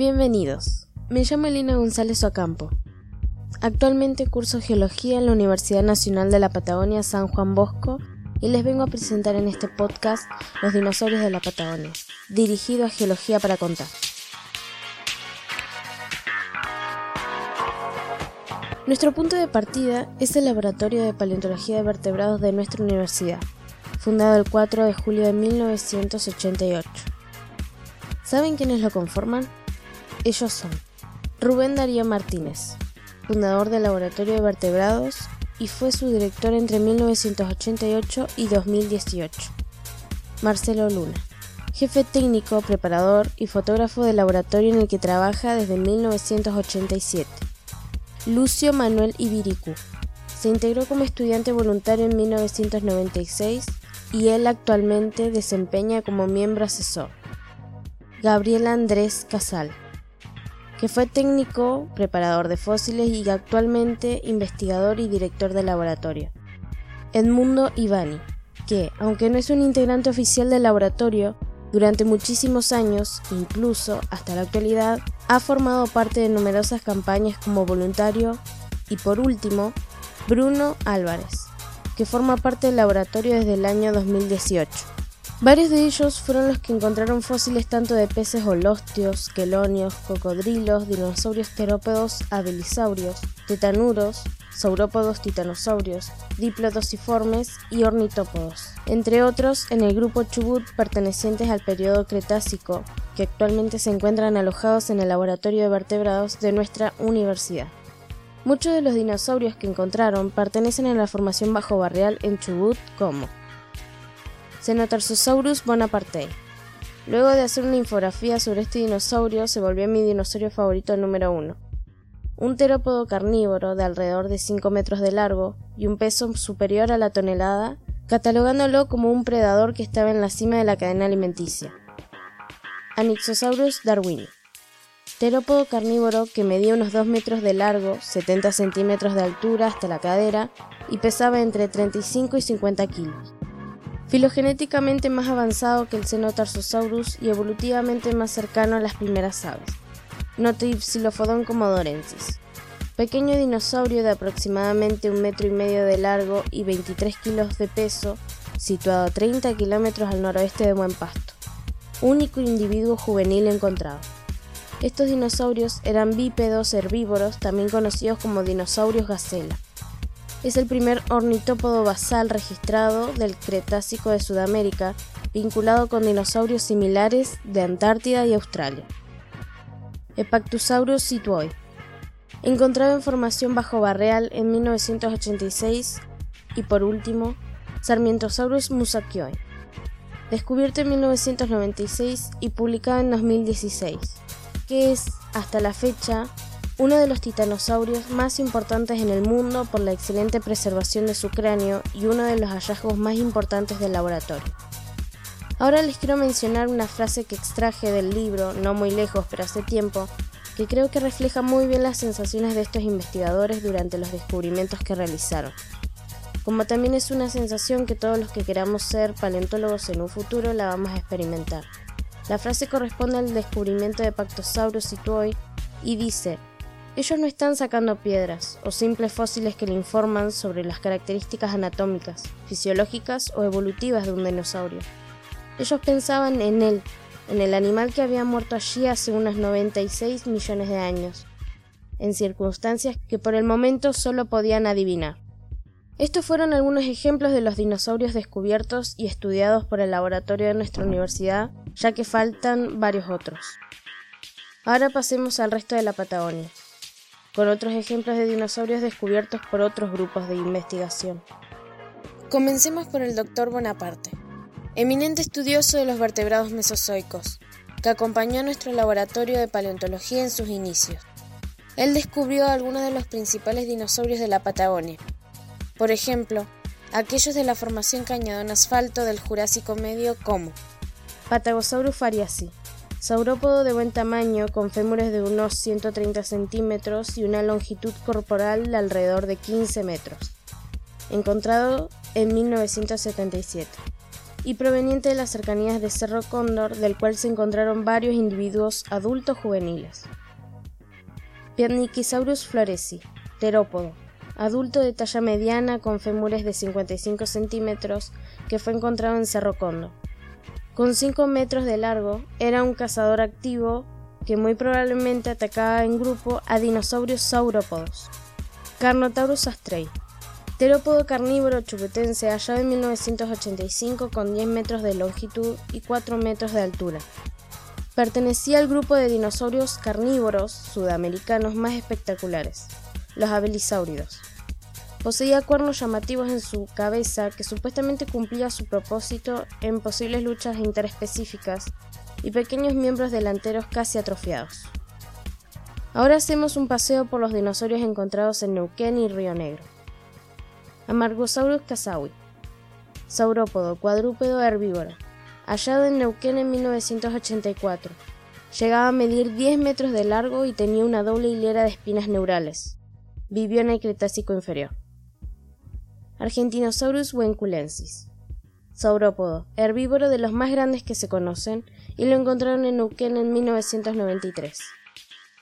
Bienvenidos. Me llamo Elena González Ocampo. Actualmente curso Geología en la Universidad Nacional de la Patagonia San Juan Bosco y les vengo a presentar en este podcast Los dinosaurios de la Patagonia, dirigido a Geología para Contar. Nuestro punto de partida es el Laboratorio de Paleontología de Vertebrados de nuestra universidad, fundado el 4 de julio de 1988. ¿Saben quiénes lo conforman? Ellos son Rubén Darío Martínez, fundador del Laboratorio de Vertebrados y fue su director entre 1988 y 2018. Marcelo Luna, jefe técnico, preparador y fotógrafo del laboratorio en el que trabaja desde 1987. Lucio Manuel Ibiricu, se integró como estudiante voluntario en 1996 y él actualmente desempeña como miembro asesor. Gabriel Andrés Casal, que fue técnico, preparador de fósiles y actualmente investigador y director del laboratorio. Edmundo Ivani, que, aunque no es un integrante oficial del laboratorio, durante muchísimos años, incluso hasta la actualidad, ha formado parte de numerosas campañas como voluntario y por último, Bruno Álvarez, que forma parte del laboratorio desde el año 2018. Varios de ellos fueron los que encontraron fósiles tanto de peces holostios, quelonios, cocodrilos, dinosaurios terópodos abelisaurios, tetanuros, saurópodos titanosaurios, diplodociformes y ornitópodos, entre otros en el grupo Chubut pertenecientes al periodo Cretácico, que actualmente se encuentran alojados en el laboratorio de vertebrados de nuestra universidad. Muchos de los dinosaurios que encontraron pertenecen a la formación bajo barrial en Chubut como Cenotarsosaurus bonaparte. Luego de hacer una infografía sobre este dinosaurio, se volvió mi dinosaurio favorito número uno. Un terópodo carnívoro de alrededor de 5 metros de largo y un peso superior a la tonelada, catalogándolo como un predador que estaba en la cima de la cadena alimenticia. Anixosaurus darwini. Terópodo carnívoro que medía unos 2 metros de largo, 70 centímetros de altura hasta la cadera y pesaba entre 35 y 50 kilos filogenéticamente más avanzado que el Cenotarsosaurus y evolutivamente más cercano a las primeras aves, Notipsilophodon comodorensis. Pequeño dinosaurio de aproximadamente un metro y medio de largo y 23 kilos de peso, situado a 30 kilómetros al noroeste de Buen Pasto. Único individuo juvenil encontrado. Estos dinosaurios eran bípedos herbívoros, también conocidos como dinosaurios gacela. Es el primer ornitópodo basal registrado del Cretácico de Sudamérica, vinculado con dinosaurios similares de Antártida y Australia. Epactusaurus situoi, encontrado en formación bajo barreal en 1986 y por último, Sarmientosaurus musakioi, descubierto en 1996 y publicado en 2016, que es, hasta la fecha, uno de los titanosaurios más importantes en el mundo por la excelente preservación de su cráneo y uno de los hallazgos más importantes del laboratorio. Ahora les quiero mencionar una frase que extraje del libro, no muy lejos pero hace tiempo, que creo que refleja muy bien las sensaciones de estos investigadores durante los descubrimientos que realizaron. Como también es una sensación que todos los que queramos ser paleontólogos en un futuro la vamos a experimentar. La frase corresponde al descubrimiento de Pactosaurus situoi y dice, ellos no están sacando piedras o simples fósiles que le informan sobre las características anatómicas, fisiológicas o evolutivas de un dinosaurio. Ellos pensaban en él, en el animal que había muerto allí hace unos 96 millones de años, en circunstancias que por el momento solo podían adivinar. Estos fueron algunos ejemplos de los dinosaurios descubiertos y estudiados por el laboratorio de nuestra universidad, ya que faltan varios otros. Ahora pasemos al resto de la Patagonia con otros ejemplos de dinosaurios descubiertos por otros grupos de investigación. Comencemos por el doctor Bonaparte, eminente estudioso de los vertebrados mesozoicos, que acompañó a nuestro laboratorio de paleontología en sus inicios. Él descubrió algunos de los principales dinosaurios de la Patagonia, por ejemplo, aquellos de la formación cañadón asfalto del Jurásico Medio como Patagosaurus fariasi, Saurópodo de buen tamaño, con fémures de unos 130 centímetros y una longitud corporal de alrededor de 15 metros. Encontrado en 1977. y proveniente de las cercanías de Cerro Cóndor, del cual se encontraron varios individuos adultos juveniles. Pierniquisaurus floresi, terópodo, adulto de talla mediana con fémures de 55 centímetros, que fue encontrado en Cerro Cóndor. Con 5 metros de largo, era un cazador activo que muy probablemente atacaba en grupo a dinosaurios saurópodos. Carnotaurus astrei, terópodo carnívoro chupetense hallado en 1985 con 10 metros de longitud y 4 metros de altura. Pertenecía al grupo de dinosaurios carnívoros sudamericanos más espectaculares, los abelisáuridos. Poseía cuernos llamativos en su cabeza que supuestamente cumplía su propósito en posibles luchas interespecíficas y pequeños miembros delanteros casi atrofiados. Ahora hacemos un paseo por los dinosaurios encontrados en Neuquén y Río Negro. Amargosaurus casawi, saurópodo cuadrúpedo herbívoro, hallado en Neuquén en 1984. Llegaba a medir 10 metros de largo y tenía una doble hilera de espinas neurales. Vivió en el Cretácico inferior. Argentinosaurus wenculensis. Saurópodo, herbívoro de los más grandes que se conocen, y lo encontraron en Neuquén en 1993.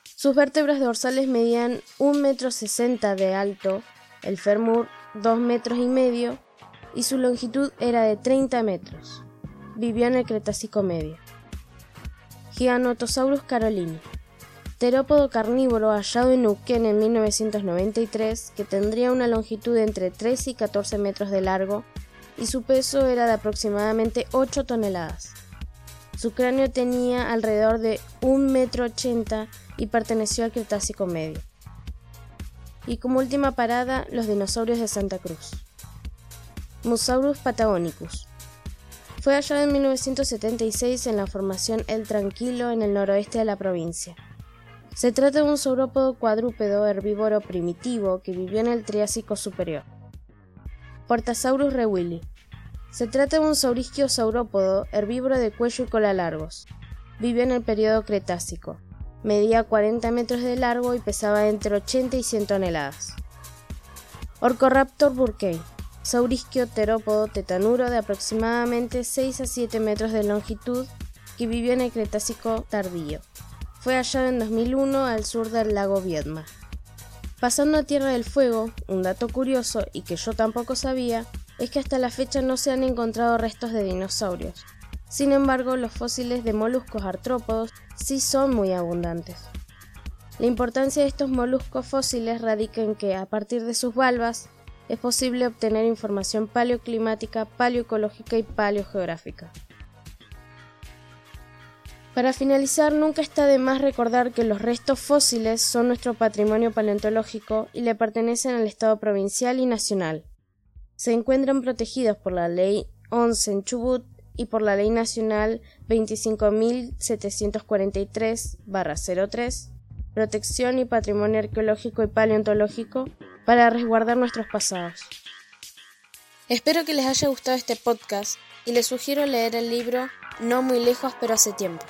Sus vértebras dorsales medían 1,60 m de alto, el fémur 2 metros y medio, y su longitud era de 30 metros. Vivió en el Cretácico medio. Giganotosaurus carolini, terópodo carnívoro hallado en Neuquén en 1993, que tendría una longitud de entre 3 y 14 metros de largo y su peso era de aproximadamente 8 toneladas. Su cráneo tenía alrededor de 1,80 metro y perteneció al Cretácico medio. Y como última parada, los dinosaurios de Santa Cruz. Musaurus patagonicus. Fue hallado en 1976 en la formación El Tranquilo en el noroeste de la provincia. Se trata de un saurópodo cuadrúpedo herbívoro primitivo que vivió en el Triásico superior. Portasaurus rewilli. Se trata de un saurisquio saurópodo herbívoro de cuello y cola largos. Vivió en el periodo Cretácico. Medía 40 metros de largo y pesaba entre 80 y 100 toneladas. Orcoraptor burkei. Saurisquio terópodo tetanuro de aproximadamente 6 a 7 metros de longitud que vivió en el Cretácico tardío. Fue hallado en 2001 al sur del lago Viedma. Pasando a Tierra del Fuego, un dato curioso y que yo tampoco sabía es que hasta la fecha no se han encontrado restos de dinosaurios. Sin embargo, los fósiles de moluscos artrópodos sí son muy abundantes. La importancia de estos moluscos fósiles radica en que, a partir de sus valvas, es posible obtener información paleoclimática, paleoecológica y paleogeográfica. Para finalizar, nunca está de más recordar que los restos fósiles son nuestro patrimonio paleontológico y le pertenecen al Estado provincial y nacional. Se encuentran protegidos por la Ley 11 en Chubut y por la Ley Nacional 25.743-03, Protección y Patrimonio Arqueológico y Paleontológico, para resguardar nuestros pasados. Espero que les haya gustado este podcast y les sugiero leer el libro No muy lejos pero hace tiempo